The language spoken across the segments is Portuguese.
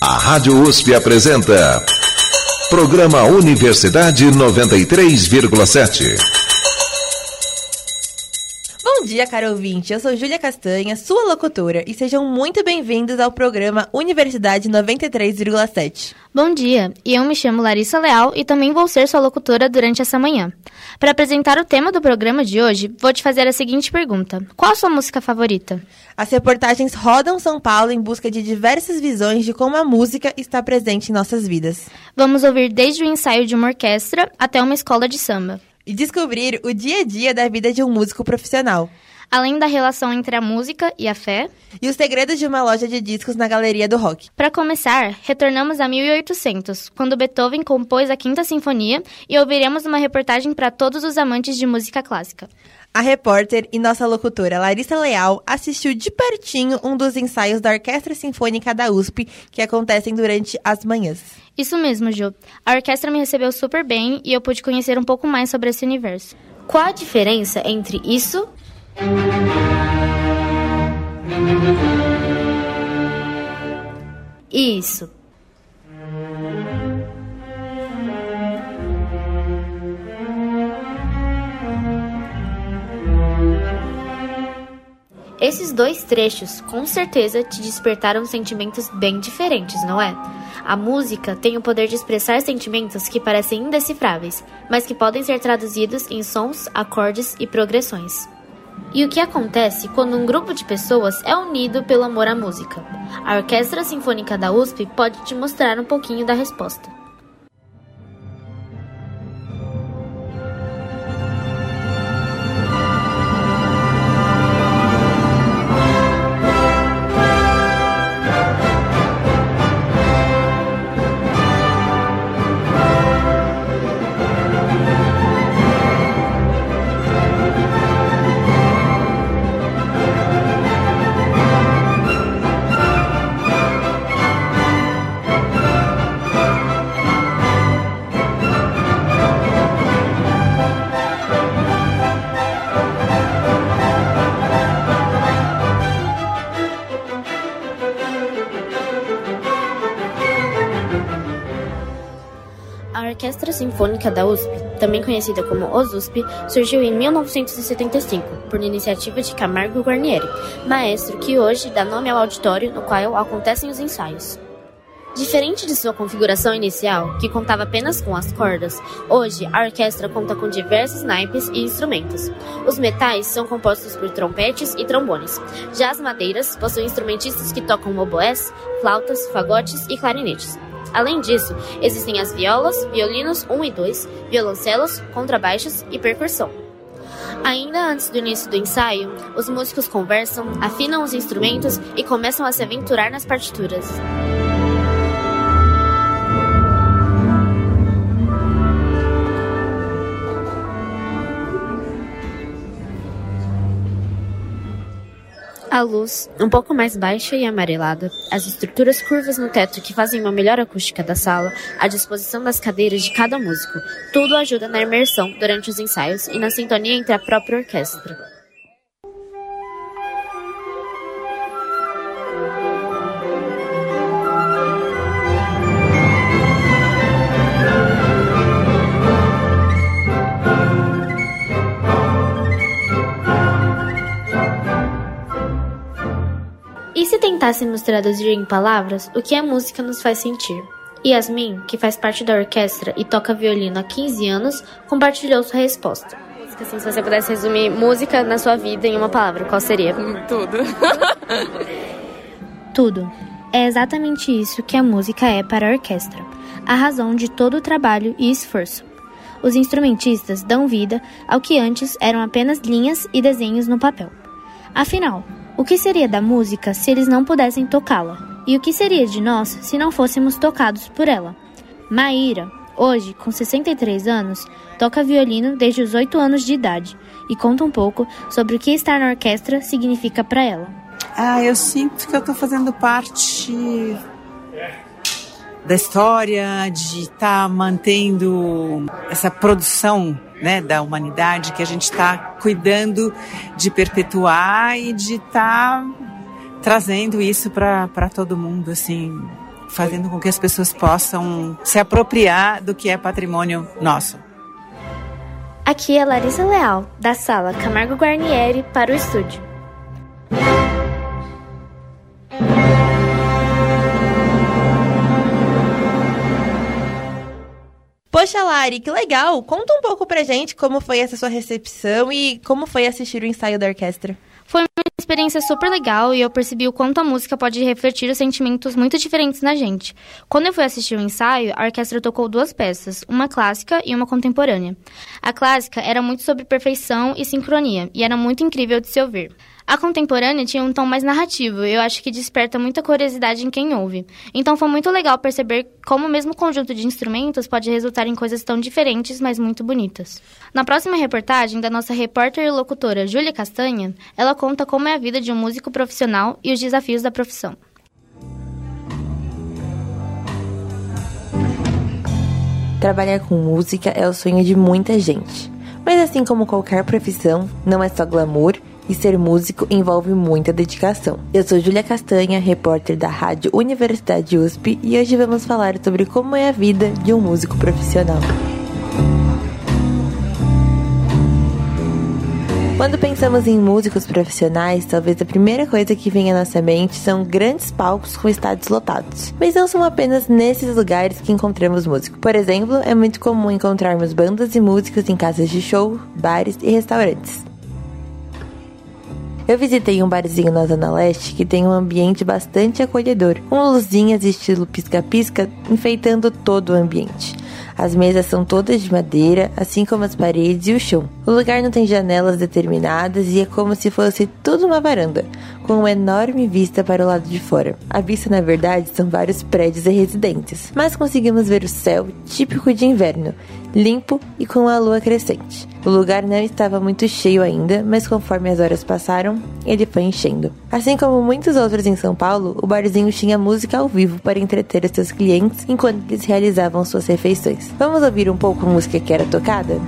A Rádio USP apresenta. Programa Universidade 93,7. Bom dia, caro ouvinte. Eu sou Júlia Castanha, sua locutora, e sejam muito bem-vindos ao programa Universidade 93,7. Bom dia, e eu me chamo Larissa Leal e também vou ser sua locutora durante essa manhã. Para apresentar o tema do programa de hoje, vou te fazer a seguinte pergunta: Qual a sua música favorita? As reportagens rodam São Paulo em busca de diversas visões de como a música está presente em nossas vidas. Vamos ouvir desde o ensaio de uma orquestra até uma escola de samba. E descobrir o dia a dia da vida de um músico profissional. Além da relação entre a música e a fé. E os segredos de uma loja de discos na Galeria do Rock. Para começar, retornamos a 1800, quando Beethoven compôs a Quinta Sinfonia e ouviremos uma reportagem para todos os amantes de música clássica. A repórter e nossa locutora Larissa Leal assistiu de pertinho um dos ensaios da Orquestra Sinfônica da USP que acontecem durante as manhãs. Isso mesmo, Ju. A orquestra me recebeu super bem e eu pude conhecer um pouco mais sobre esse universo. Qual a diferença entre isso isso? Esses dois trechos com certeza te despertaram sentimentos bem diferentes, não é? A música tem o poder de expressar sentimentos que parecem indecifráveis, mas que podem ser traduzidos em sons, acordes e progressões. E o que acontece quando um grupo de pessoas é unido pelo amor à música? A Orquestra Sinfônica da USP pode te mostrar um pouquinho da resposta. Sinfônica da USP, também conhecida como OSUSP, surgiu em 1975, por iniciativa de Camargo Guarnieri, maestro que hoje dá nome ao auditório no qual acontecem os ensaios. Diferente de sua configuração inicial, que contava apenas com as cordas, hoje a orquestra conta com diversos naipes e instrumentos. Os metais são compostos por trompetes e trombones. Já as madeiras possuem instrumentistas que tocam oboés, flautas, fagotes e clarinetes. Além disso, existem as violas, violinos 1 e 2, violoncelos, contrabaixos e percussão. Ainda antes do início do ensaio, os músicos conversam, afinam os instrumentos e começam a se aventurar nas partituras. A luz, um pouco mais baixa e amarelada, as estruturas curvas no teto que fazem uma melhor acústica da sala, a disposição das cadeiras de cada músico, tudo ajuda na imersão durante os ensaios e na sintonia entre a própria orquestra. Tentássemos traduzir em palavras o que a música nos faz sentir? Yasmin, que faz parte da orquestra e toca violino há 15 anos, compartilhou sua resposta. Assim, se você pudesse resumir música na sua vida em uma palavra, qual seria? Tudo. Tudo. É exatamente isso que a música é para a orquestra, a razão de todo o trabalho e esforço. Os instrumentistas dão vida ao que antes eram apenas linhas e desenhos no papel. Afinal, o que seria da música se eles não pudessem tocá-la? E o que seria de nós se não fôssemos tocados por ela? Maíra, hoje com 63 anos, toca violino desde os 8 anos de idade e conta um pouco sobre o que estar na orquestra significa para ela. Ah, eu sinto que eu estou fazendo parte da história, de estar tá mantendo essa produção né, da humanidade que a gente está cuidando de perpetuar e de estar tá trazendo isso para todo mundo, assim, fazendo com que as pessoas possam se apropriar do que é patrimônio nosso. Aqui é Larissa Leal, da sala Camargo Guarnieri, para o estúdio. Poxa, Lari, que legal! Conta um pouco pra gente como foi essa sua recepção e como foi assistir o ensaio da orquestra. Foi uma experiência super legal e eu percebi o quanto a música pode refletir os sentimentos muito diferentes na gente. Quando eu fui assistir o ensaio, a orquestra tocou duas peças, uma clássica e uma contemporânea. A clássica era muito sobre perfeição e sincronia e era muito incrível de se ouvir. A contemporânea tinha um tom mais narrativo eu acho que desperta muita curiosidade em quem ouve. Então foi muito legal perceber como o mesmo conjunto de instrumentos pode resultar em coisas tão diferentes, mas muito bonitas. Na próxima reportagem da nossa repórter e locutora Júlia Castanha, ela conta como é a vida de um músico profissional e os desafios da profissão. Trabalhar com música é o sonho de muita gente. Mas assim como qualquer profissão, não é só glamour e ser músico envolve muita dedicação. Eu sou Júlia Castanha, repórter da Rádio Universidade USP, e hoje vamos falar sobre como é a vida de um músico profissional. Quando pensamos em músicos profissionais, talvez a primeira coisa que vem à nossa mente são grandes palcos com estádios lotados. Mas não são apenas nesses lugares que encontramos músicos. Por exemplo, é muito comum encontrarmos bandas e músicos em casas de show, bares e restaurantes. Eu visitei um barzinho na Zona Leste que tem um ambiente bastante acolhedor, com luzinhas estilo pisca-pisca enfeitando todo o ambiente. As mesas são todas de madeira, assim como as paredes e o chão. O lugar não tem janelas determinadas e é como se fosse tudo uma varanda, com uma enorme vista para o lado de fora. A vista, na verdade, são vários prédios e residências, mas conseguimos ver o céu típico de inverno, limpo e com a lua crescente. O lugar não estava muito cheio ainda, mas conforme as horas passaram, ele foi enchendo. Assim como muitos outros em São Paulo, o barzinho tinha música ao vivo para entreter os seus clientes enquanto eles realizavam suas refeições. Vamos ouvir um pouco a música que era tocada?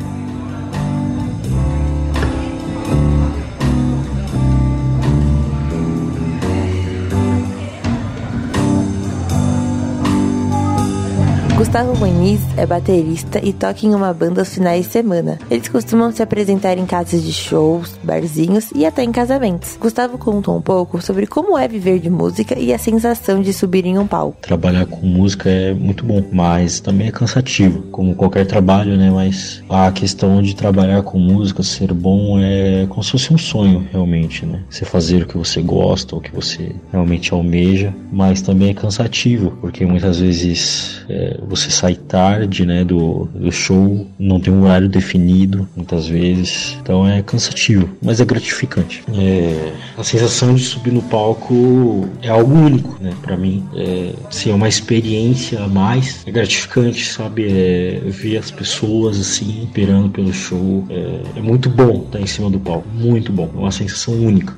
Gustavo Muniz é baterista e toca em uma banda aos finais de semana. Eles costumam se apresentar em casas de shows, barzinhos e até em casamentos. Gustavo contou um pouco sobre como é viver de música e a sensação de subir em um palco. Trabalhar com música é muito bom, mas também é cansativo, como qualquer trabalho, né? Mas a questão de trabalhar com música, ser bom, é como se fosse um sonho, realmente, né? Você fazer o que você gosta, o que você realmente almeja, mas também é cansativo, porque muitas vezes é, você sai tarde, né, do, do show, não tem um horário definido, muitas vezes, então é cansativo, mas é gratificante. É, a sensação de subir no palco é algo único, né, para mim, é, assim, é uma experiência a mais, é gratificante, sabe, é, ver as pessoas assim, esperando pelo show, é, é muito bom estar em cima do palco, muito bom, é uma sensação única.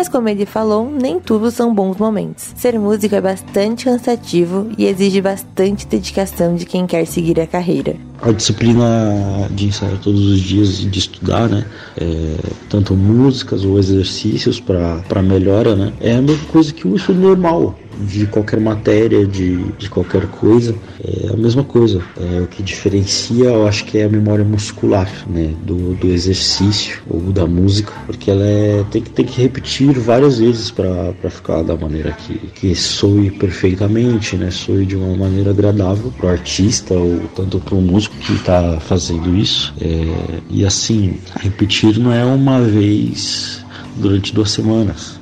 Mas como ele falou, nem tudo são bons momentos. Ser músico é bastante cansativo e exige bastante dedicação de quem quer seguir a carreira. A disciplina de ensaiar todos os dias e de estudar, né? É, tanto músicas ou exercícios para melhora, né? É a mesma coisa que o estudo normal de qualquer matéria, de, de qualquer coisa, é a mesma coisa. É, o que diferencia, eu acho que é a memória muscular, né, do, do exercício ou da música, porque ela é, tem, que, tem que repetir várias vezes para ficar da maneira que, que soe perfeitamente, né, soe de uma maneira agradável para o artista ou tanto para o músico que está fazendo isso. É, e assim, repetir não é uma vez durante duas semanas.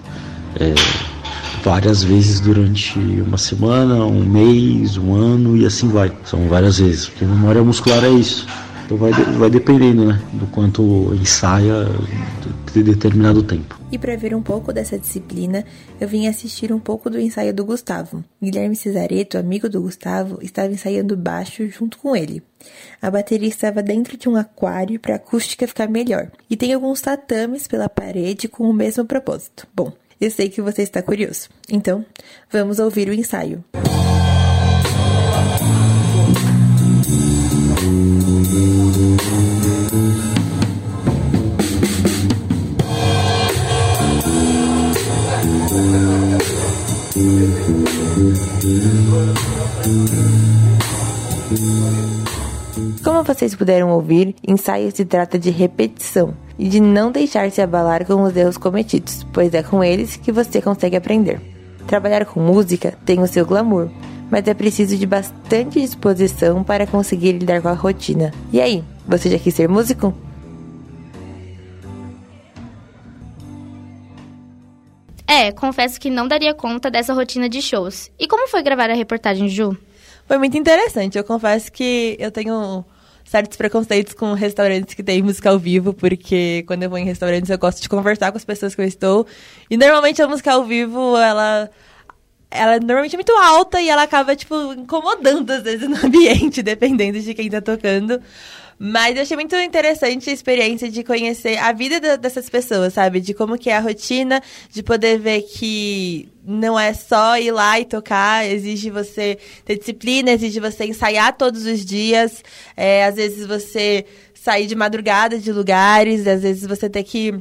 É, várias vezes durante uma semana, um mês, um ano e assim vai. São várias vezes, porque memória muscular é isso. Então vai, vai dependendo né, do quanto ensaia de determinado tempo. E para ver um pouco dessa disciplina, eu vim assistir um pouco do ensaio do Gustavo. Guilherme Cesareto, amigo do Gustavo, estava ensaiando baixo junto com ele. A bateria estava dentro de um aquário para a acústica ficar melhor. E tem alguns tatames pela parede com o mesmo propósito. Bom, eu sei que você está curioso. Então, vamos ouvir o ensaio. Como vocês puderam ouvir, ensaio se trata de repetição e de não deixar se abalar com os erros cometidos, pois é com eles que você consegue aprender. Trabalhar com música tem o seu glamour, mas é preciso de bastante disposição para conseguir lidar com a rotina. E aí, você já quis ser músico? É, confesso que não daria conta dessa rotina de shows. E como foi gravar a reportagem, Ju? Foi muito interessante. Eu confesso que eu tenho certos preconceitos com restaurantes que têm música ao vivo, porque quando eu vou em restaurantes eu gosto de conversar com as pessoas que eu estou. E normalmente a música ao vivo, ela ela é normalmente é muito alta e ela acaba, tipo, incomodando às vezes no ambiente, dependendo de quem tá tocando. Mas eu achei muito interessante a experiência de conhecer a vida dessas pessoas, sabe? De como que é a rotina, de poder ver que não é só ir lá e tocar, exige você ter disciplina, exige você ensaiar todos os dias. É, às vezes você sair de madrugada de lugares, às vezes você ter que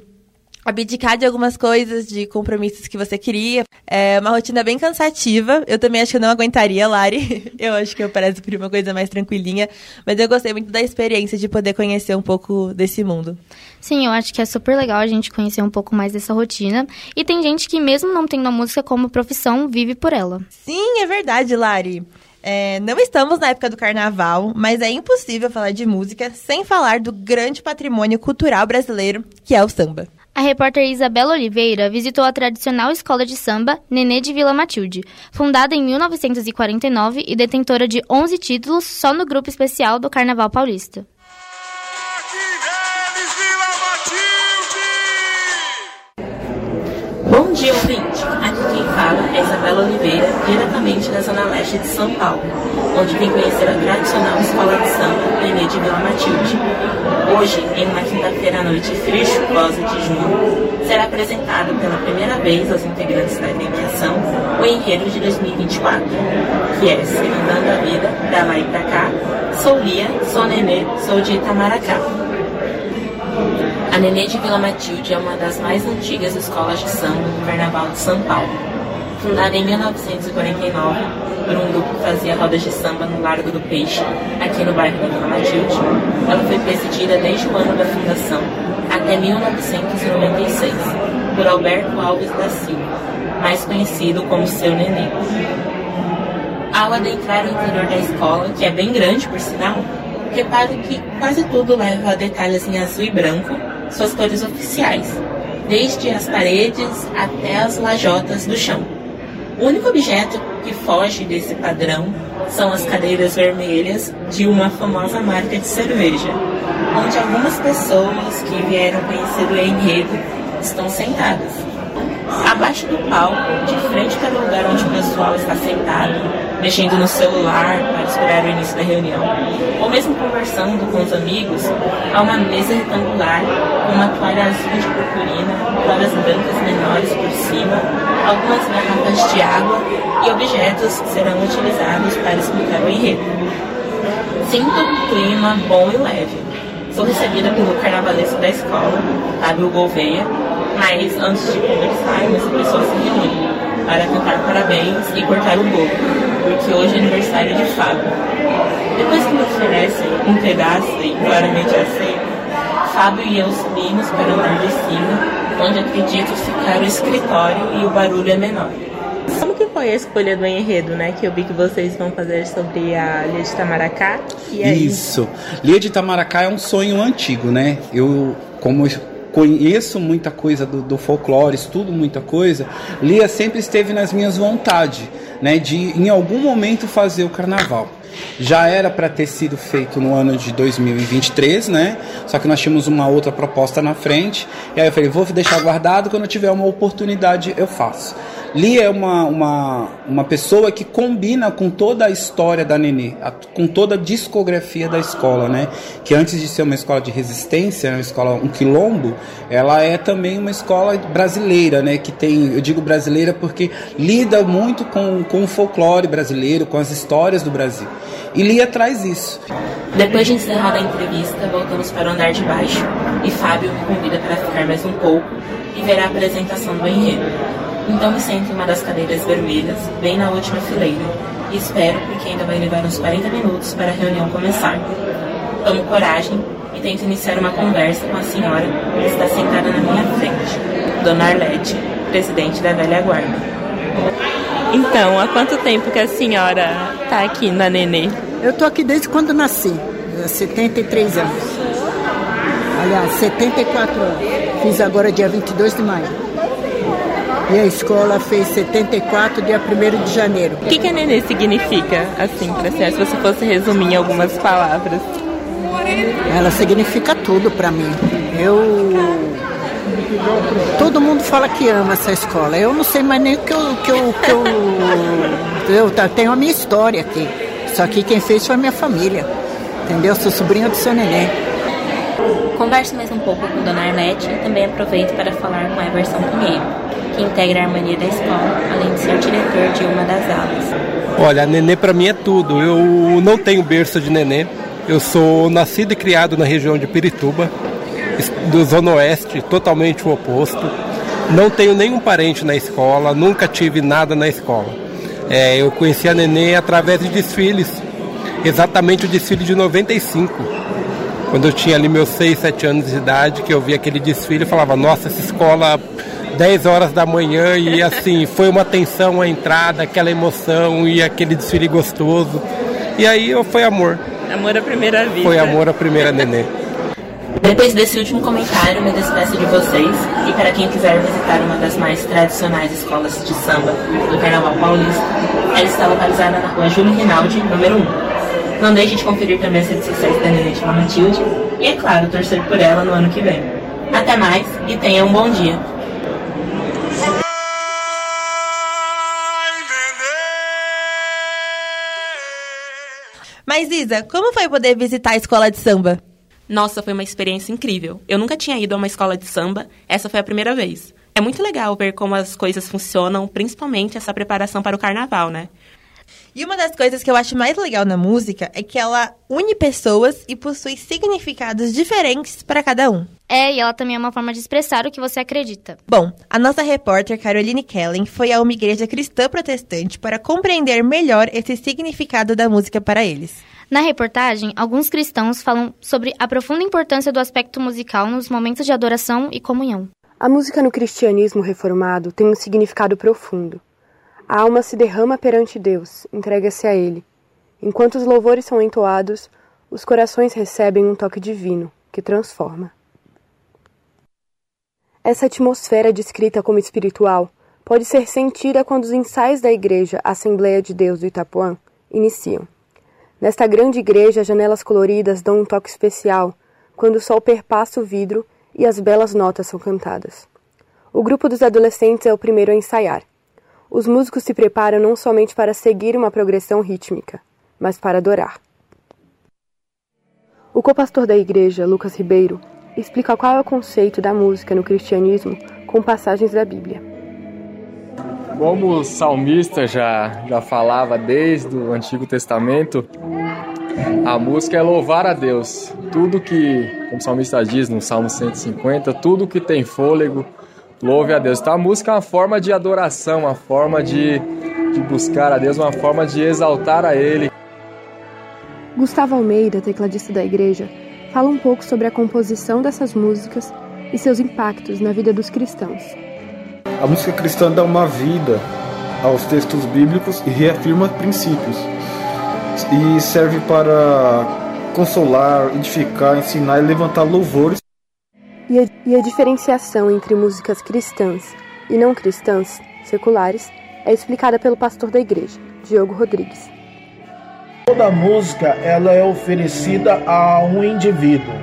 abdicar de algumas coisas, de compromissos que você queria. É uma rotina bem cansativa. Eu também acho que eu não aguentaria, Lari. Eu acho que eu pareço por uma coisa mais tranquilinha. Mas eu gostei muito da experiência de poder conhecer um pouco desse mundo. Sim, eu acho que é super legal a gente conhecer um pouco mais dessa rotina. E tem gente que, mesmo não tendo a música como profissão, vive por ela. Sim, é verdade, Lari. É, não estamos na época do carnaval, mas é impossível falar de música sem falar do grande patrimônio cultural brasileiro, que é o samba. A repórter Isabela Oliveira visitou a tradicional escola de samba Nenê de Vila Matilde, fundada em 1949 e detentora de 11 títulos só no grupo especial do Carnaval Paulista. Dia, ouvinte! Aqui quem fala é Isabela Oliveira, diretamente da Zona Leste de São Paulo, onde vem conhecer a tradicional escola de samba Nenê de Vila Matilde. Hoje, em uma quinta-feira à noite fria e chuvosa de junho, será apresentado pela primeira vez aos integrantes da agremiação o enredo de 2024, que é Segundando a Vida, da lá e pra cá, Sou Lia, sou Nenê, sou de Itamaracá. A Nenê de Vila Matilde é uma das mais antigas escolas de samba do Carnaval de São Paulo. Fundada em 1949 por um grupo que fazia rodas de samba no Largo do Peixe, aqui no bairro da Vila Matilde, ela foi presidida desde o ano da fundação até 1996 por Alberto Alves da Silva, mais conhecido como Seu Nenê. Ao adentrar o interior da escola, que é bem grande por sinal, repare que quase tudo leva detalhes em azul e branco, suas cores oficiais, desde as paredes até as lajotas do chão. O único objeto que foge desse padrão são as cadeiras vermelhas de uma famosa marca de cerveja, onde algumas pessoas que vieram conhecer o enredo estão sentadas. Abaixo do palco, de frente para o lugar onde o pessoal está sentado, mexendo no celular para esperar o início da reunião, ou mesmo conversando com os amigos, há uma mesa retangular com uma toalha azul de purpurina, toalhas brancas menores por cima, algumas garrafas de água e objetos que serão utilizados para explicar o enredo. Sinto um clima bom e leve. Sou recebida pelo carnavalesco da escola, Fábio Gouveia, mas antes de conversarmos, as pessoas se reúnem para cantar parabéns e cortar o bolo, porque hoje é aniversário de Fábio. Depois que me oferecem um pedaço e claramente aceito, Fábio e eu subimos para o andar de cima, onde acredito ficar o escritório e o barulho é menor. Como que foi a escolha do enredo, né? Que eu vi que vocês vão fazer sobre a Lia de Itamaracá. E aí? Isso. Lia de Itamaracá é um sonho antigo, né? Eu, como conheço muita coisa do, do, folclore, estudo muita coisa, Lia sempre esteve nas minhas vontades, né, de em algum momento fazer o carnaval. Já era para ter sido feito no ano de 2023, né? Só que nós tínhamos uma outra proposta na frente. E aí eu falei, vou deixar guardado, quando eu tiver uma oportunidade eu faço. Lia é uma, uma, uma pessoa que combina com toda a história da Nenê, a, com toda a discografia da escola, né? Que antes de ser uma escola de resistência, uma escola, um quilombo, ela é também uma escola brasileira, né? Que tem, eu digo brasileira porque lida muito com, com o folclore brasileiro, com as histórias do Brasil. E Lia traz isso. Depois de encerrada a entrevista, voltamos para o andar de baixo, e Fábio me convida para ficar mais um pouco e ver a apresentação do enredo. Então me sento em uma das cadeiras vermelhas, bem na última fileira, e espero porque ainda vai levar uns 40 minutos para a reunião começar. Tomo coragem e tento iniciar uma conversa com a senhora que está sentada na minha frente, Dona Arlete, presidente da velha guarda. Então, há quanto tempo que a senhora está aqui na Nenê? Eu estou aqui desde quando nasci, há 73 anos. Aliás, 74 anos. Fiz agora dia 22 de maio. E a escola fez 74, dia 1 de janeiro. O que, que a Nenê significa, assim, para se você fosse resumir em algumas palavras? Ela significa tudo para mim. Eu. Todo mundo fala que ama essa escola. Eu não sei mais nem o que eu. Que eu, que eu, eu tenho a minha história aqui. Só que quem fez foi a minha família. Entendeu? Sou sobrinha do seu neném. Converso mais um pouco com Dona Arlete e também aproveito para falar com Everson Pinheiro, que integra a harmonia da escola, além de ser diretor de uma das alas. Olha, a Nenê para mim é tudo. Eu não tenho berço de Nenê. Eu sou nascido e criado na região de Pirituba, do Zona Oeste, totalmente o oposto. Não tenho nenhum parente na escola, nunca tive nada na escola. É, eu conheci a Nenê através de desfiles, exatamente o desfile de 95. Quando eu tinha ali meus 6, 7 anos de idade, que eu vi aquele desfile e falava, nossa, essa escola 10 horas da manhã e assim, foi uma tensão a entrada, aquela emoção e aquele desfile gostoso. E aí foi amor. Amor à primeira vista. Foi amor à primeira nenê. Depois desse último comentário, me despeço de vocês e para quem quiser visitar uma das mais tradicionais escolas de samba do Carnaval Paulista, ela está localizada na rua Júlio Rinaldi, número 1. Não deixe de conferir também as redes sociais da Nenê de Matilde e, é claro, torcer por ela no ano que vem. Até mais e tenha um bom dia. Mas Isa, como foi poder visitar a escola de samba? Nossa, foi uma experiência incrível. Eu nunca tinha ido a uma escola de samba, essa foi a primeira vez. É muito legal ver como as coisas funcionam, principalmente essa preparação para o carnaval, né? E uma das coisas que eu acho mais legal na música é que ela une pessoas e possui significados diferentes para cada um. É, e ela também é uma forma de expressar o que você acredita. Bom, a nossa repórter Caroline Kellen foi a uma igreja cristã protestante para compreender melhor esse significado da música para eles. Na reportagem, alguns cristãos falam sobre a profunda importância do aspecto musical nos momentos de adoração e comunhão. A música no cristianismo reformado tem um significado profundo. A alma se derrama perante Deus, entrega-se a Ele. Enquanto os louvores são entoados, os corações recebem um toque divino, que transforma. Essa atmosfera descrita como espiritual pode ser sentida quando os ensaios da Igreja Assembleia de Deus do Itapuã iniciam. Nesta grande igreja, as janelas coloridas dão um toque especial quando o sol perpassa o vidro e as belas notas são cantadas. O grupo dos adolescentes é o primeiro a ensaiar. Os músicos se preparam não somente para seguir uma progressão rítmica, mas para adorar. O copastor da igreja, Lucas Ribeiro, explica qual é o conceito da música no cristianismo com passagens da Bíblia. Como o salmista já, já falava desde o Antigo Testamento, a música é louvar a Deus. Tudo que, como o salmista diz no Salmo 150, tudo que tem fôlego, Louve a Deus. Então a música é uma forma de adoração, uma forma de, de buscar a Deus, uma forma de exaltar a Ele. Gustavo Almeida, tecladista da igreja, fala um pouco sobre a composição dessas músicas e seus impactos na vida dos cristãos. A música cristã dá uma vida aos textos bíblicos e reafirma princípios. E serve para consolar, edificar, ensinar e levantar louvores e a, e a diferenciação entre músicas cristãs e não cristãs, seculares, é explicada pelo pastor da igreja, Diogo Rodrigues. Toda música ela é oferecida a um indivíduo.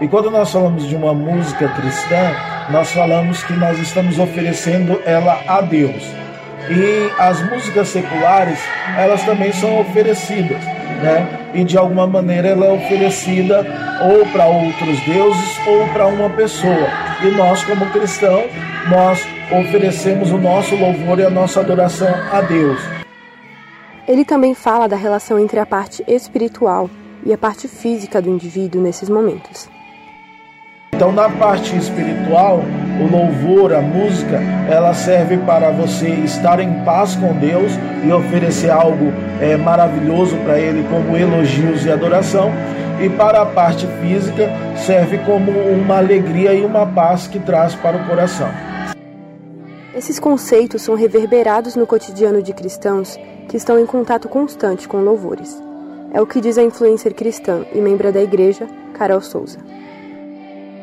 E quando nós falamos de uma música cristã, nós falamos que nós estamos oferecendo ela a Deus. E as músicas seculares, elas também são oferecidas, né? E de alguma maneira ela é oferecida ou para outros deuses ou para uma pessoa. E nós, como cristão, nós oferecemos o nosso louvor e a nossa adoração a Deus. Ele também fala da relação entre a parte espiritual e a parte física do indivíduo nesses momentos. Então, na parte espiritual, o louvor, a música, ela serve para você estar em paz com Deus e oferecer algo é, maravilhoso para Ele, como elogios e adoração. E para a parte física, serve como uma alegria e uma paz que traz para o coração. Esses conceitos são reverberados no cotidiano de cristãos que estão em contato constante com louvores. É o que diz a influencer cristã e membra da igreja, Carol Souza.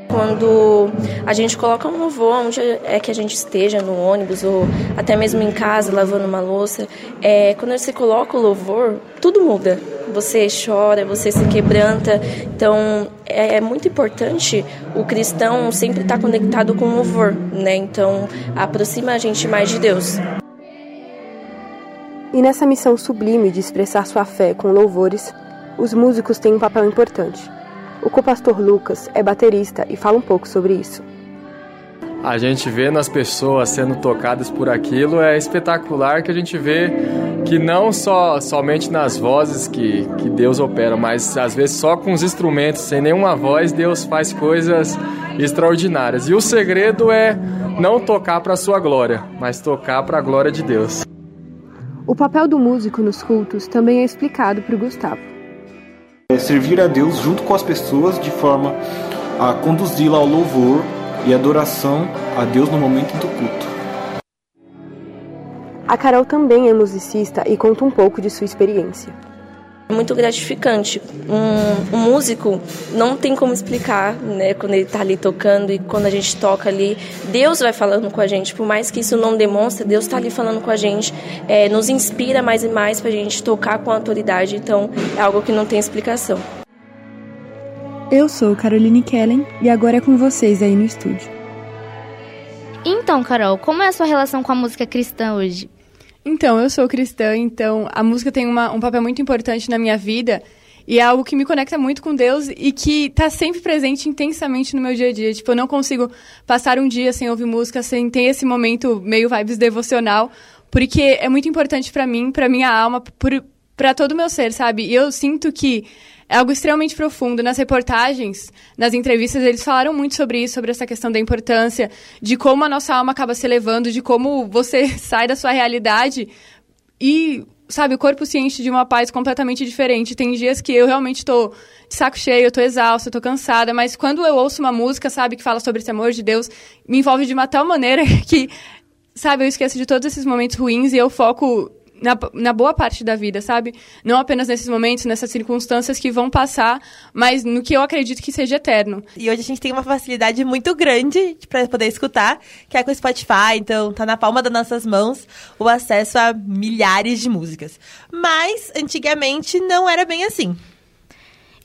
Quando a gente coloca um louvor, onde é que a gente esteja, no ônibus ou até mesmo em casa, lavando uma louça, é, quando você coloca o louvor, tudo muda. Você chora, você se quebranta. Então, é, é muito importante o cristão sempre estar conectado com o louvor, né? Então, aproxima a gente mais de Deus. E nessa missão sublime de expressar sua fé com louvores, os músicos têm um papel importante. O copastor Lucas é baterista e fala um pouco sobre isso. A gente vê nas pessoas sendo tocadas por aquilo é espetacular que a gente vê que não só somente nas vozes que, que Deus opera, mas às vezes só com os instrumentos, sem nenhuma voz, Deus faz coisas extraordinárias. E o segredo é não tocar para a sua glória, mas tocar para a glória de Deus. O papel do músico nos cultos também é explicado por Gustavo. É servir a Deus junto com as pessoas de forma a conduzi-la ao louvor e adoração a Deus no momento do culto. A Carol também é musicista e conta um pouco de sua experiência. É muito gratificante. Um, um, músico não tem como explicar, né, quando ele está ali tocando e quando a gente toca ali, Deus vai falando com a gente. Por mais que isso não demonstre, Deus está ali falando com a gente, é, nos inspira mais e mais para a gente tocar com autoridade. Então, é algo que não tem explicação. Eu sou Caroline Kellen e agora é com vocês aí no estúdio. Então, Carol, como é a sua relação com a música cristã hoje? Então, eu sou cristã, então a música tem uma, um papel muito importante na minha vida e é algo que me conecta muito com Deus e que está sempre presente intensamente no meu dia a dia. Tipo, eu não consigo passar um dia sem ouvir música, sem ter esse momento meio vibes devocional, porque é muito importante para mim, para minha alma, para todo o meu ser, sabe? E eu sinto que é algo extremamente profundo. Nas reportagens, nas entrevistas, eles falaram muito sobre isso, sobre essa questão da importância, de como a nossa alma acaba se elevando, de como você sai da sua realidade e, sabe, o corpo se enche de uma paz completamente diferente. Tem dias que eu realmente estou de saco cheio, eu estou exausta, eu cansada, mas quando eu ouço uma música, sabe, que fala sobre esse amor de Deus, me envolve de uma tal maneira que, sabe, eu esqueço de todos esses momentos ruins e eu foco na, na boa parte da vida, sabe? Não apenas nesses momentos, nessas circunstâncias que vão passar, mas no que eu acredito que seja eterno. E hoje a gente tem uma facilidade muito grande para poder escutar, que é com o Spotify, então tá na palma das nossas mãos o acesso a milhares de músicas. Mas antigamente não era bem assim.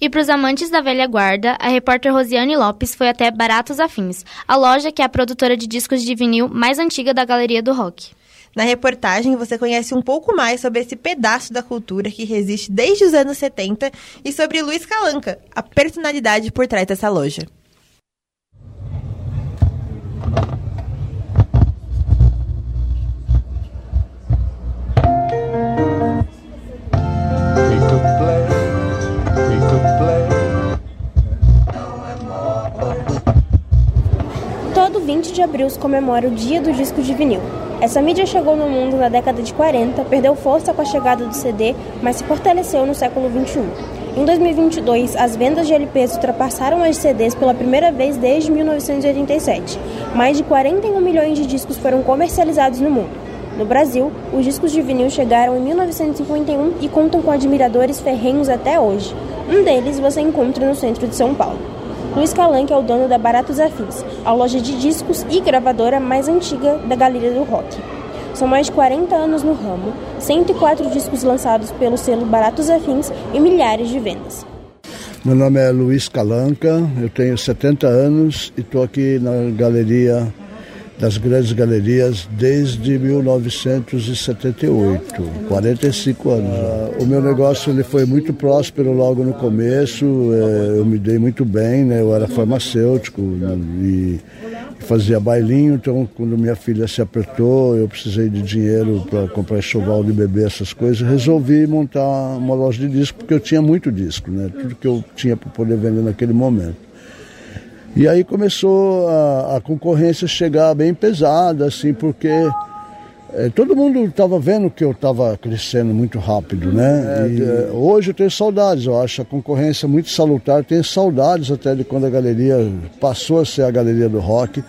E para os amantes da velha guarda, a repórter Rosiane Lopes foi até Baratos Afins, a loja que é a produtora de discos de vinil mais antiga da galeria do rock. Na reportagem, você conhece um pouco mais sobre esse pedaço da cultura que resiste desde os anos 70 e sobre Luiz Calanca, a personalidade por trás dessa loja. 20 de abril se comemora o Dia do Disco de Vinil. Essa mídia chegou no mundo na década de 40, perdeu força com a chegada do CD, mas se fortaleceu no século 21. Em 2022, as vendas de LPs ultrapassaram as CDs pela primeira vez desde 1987. Mais de 41 milhões de discos foram comercializados no mundo. No Brasil, os discos de vinil chegaram em 1951 e contam com admiradores ferrenhos até hoje. Um deles você encontra no centro de São Paulo. Luiz Calanque é o dono da Baratos Afins, a loja de discos e gravadora mais antiga da galeria do rock. São mais de 40 anos no ramo, 104 discos lançados pelo selo Baratos Afins e milhares de vendas. Meu nome é Luiz Calanca, eu tenho 70 anos e estou aqui na galeria das grandes galerias desde 1978, 45 anos. O meu negócio ele foi muito próspero logo no começo, é, eu me dei muito bem, né? eu era farmacêutico e fazia bailinho, então quando minha filha se apertou, eu precisei de dinheiro para comprar enxoval de bebê, essas coisas, resolvi montar uma loja de disco, porque eu tinha muito disco, né? tudo que eu tinha para poder vender naquele momento. E aí começou a, a concorrência chegar bem pesada, assim, porque é, todo mundo estava vendo que eu estava crescendo muito rápido, né? E, é, hoje eu tenho saudades, eu acho a concorrência muito salutar, tenho saudades até de quando a galeria passou a ser a galeria do rock,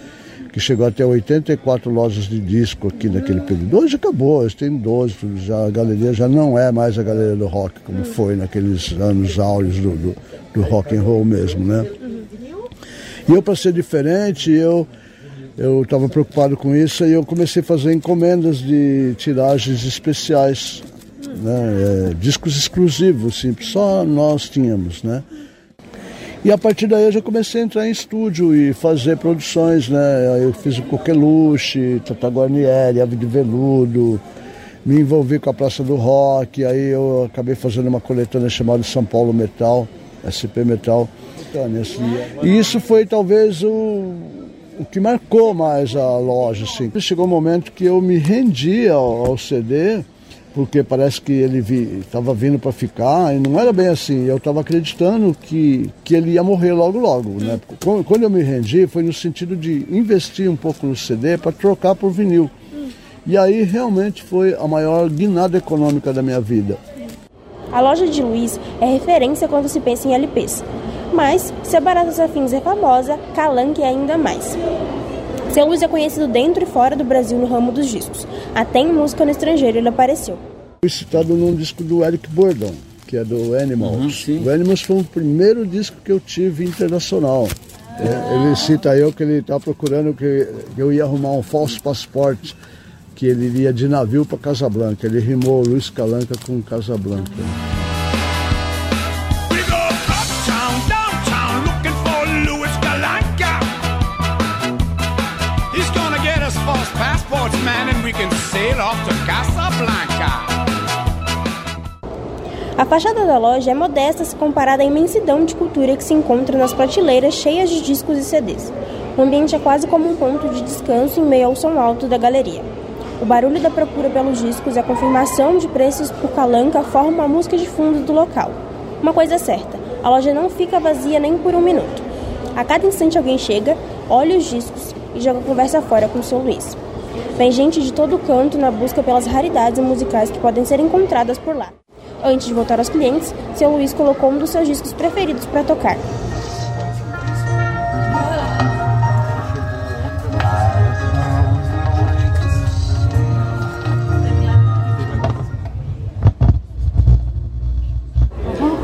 que chegou até 84 lojas de disco aqui naquele período. Hoje acabou, hoje tem 12, já, a galeria já não é mais a galeria do rock, como foi naqueles anos áureos do, do, do rock and roll mesmo, né? E eu, para ser diferente, eu eu estava preocupado com isso e eu comecei a fazer encomendas de tiragens especiais, né, é, discos exclusivos, assim, só nós tínhamos, né? E a partir daí eu já comecei a entrar em estúdio e fazer produções, né? Eu fiz o Coqueluche, Tata Guarnieri, Ave de Veludo, me envolvi com a Praça do Rock, aí eu acabei fazendo uma coletânea chamada São Paulo Metal, SP Metal. E isso foi talvez o, o que marcou mais a loja. Assim. Chegou um momento que eu me rendi ao, ao CD, porque parece que ele estava vi, vindo para ficar, e não era bem assim. Eu estava acreditando que, que ele ia morrer logo, logo. Né? Quando eu me rendi, foi no sentido de investir um pouco no CD para trocar por vinil. E aí realmente foi a maior guinada econômica da minha vida. A loja de Luiz é referência quando se pensa em LPs. Mas, se a Baratas Afins é famosa, Calanque é ainda mais. Seu Luiz é conhecido dentro e fora do Brasil no ramo dos discos. Até em música no estrangeiro ele apareceu. Fui citado num disco do Eric Burdon, que é do Animals. Uhum, o Animals foi o primeiro disco que eu tive internacional. É, ele cita eu que ele está procurando que eu ia arrumar um falso passaporte, que ele iria de navio para Casablanca. Ele rimou Luiz Calanca com Casablanca. A fachada da loja é modesta se comparada à imensidão de cultura que se encontra nas prateleiras cheias de discos e CDs. O ambiente é quase como um ponto de descanso em meio ao som alto da galeria. O barulho da procura pelos discos e a confirmação de preços por calanca formam a música de fundo do local. Uma coisa é certa, a loja não fica vazia nem por um minuto. A cada instante alguém chega, olha os discos e joga a conversa fora com o seu Luiz. Vem gente de todo canto na busca pelas raridades musicais que podem ser encontradas por lá. Antes de voltar aos clientes, seu Luiz colocou um dos seus discos preferidos para tocar.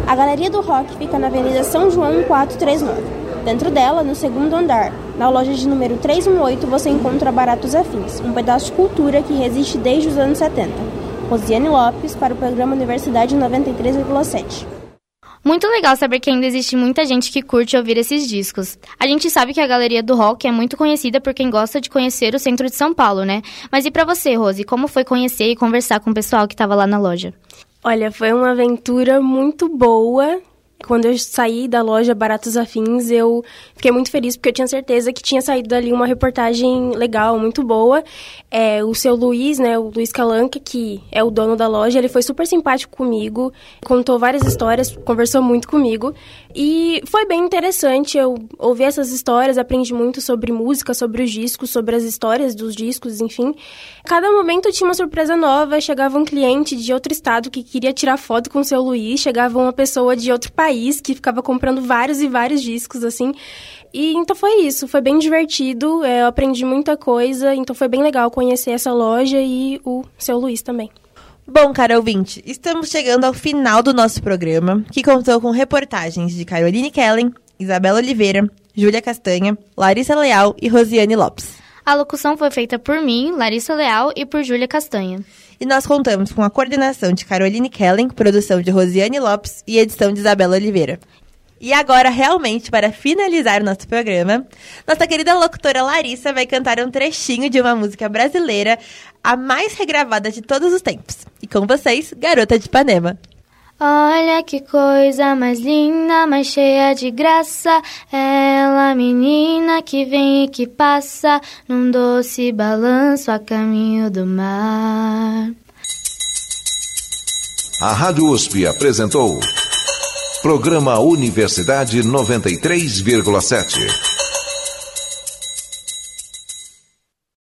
A Galeria do Rock fica na Avenida São João 439. Dentro dela, no segundo andar, na loja de número 318, você encontra Baratos Afins, um pedaço de cultura que resiste desde os anos 70. Rosiane Lopes, para o programa Universidade 93,7. Muito legal saber que ainda existe muita gente que curte ouvir esses discos. A gente sabe que a Galeria do Rock é muito conhecida por quem gosta de conhecer o centro de São Paulo, né? Mas e para você, Rose, como foi conhecer e conversar com o pessoal que estava lá na loja? Olha, foi uma aventura muito boa quando eu saí da loja Baratos Afins, eu fiquei muito feliz porque eu tinha certeza que tinha saído dali uma reportagem legal, muito boa. É, o seu Luiz, né, o Luiz Calanca, que é o dono da loja, ele foi super simpático comigo, contou várias histórias, conversou muito comigo. E foi bem interessante eu ouvir essas histórias, aprendi muito sobre música, sobre os discos, sobre as histórias dos discos, enfim. Cada momento tinha uma surpresa nova, chegava um cliente de outro estado que queria tirar foto com o seu Luiz, chegava uma pessoa de outro país que ficava comprando vários e vários discos, assim. E então foi isso, foi bem divertido, é, eu aprendi muita coisa, então foi bem legal conhecer essa loja e o seu Luiz também. Bom, cara ouvinte, estamos chegando ao final do nosso programa, que contou com reportagens de Caroline Kellen, Isabela Oliveira, Júlia Castanha, Larissa Leal e Rosiane Lopes. A locução foi feita por mim, Larissa Leal, e por Júlia Castanha. E nós contamos com a coordenação de Caroline Kellen, produção de Rosiane Lopes e edição de Isabela Oliveira. E agora, realmente, para finalizar o nosso programa, nossa querida locutora Larissa vai cantar um trechinho de uma música brasileira, a mais regravada de todos os tempos. E com vocês, Garota de Ipanema. Olha que coisa mais linda, mais cheia de graça. Ela, menina que vem e que passa num doce balanço a caminho do mar. A Rádio USP apresentou. Programa Universidade 93,7.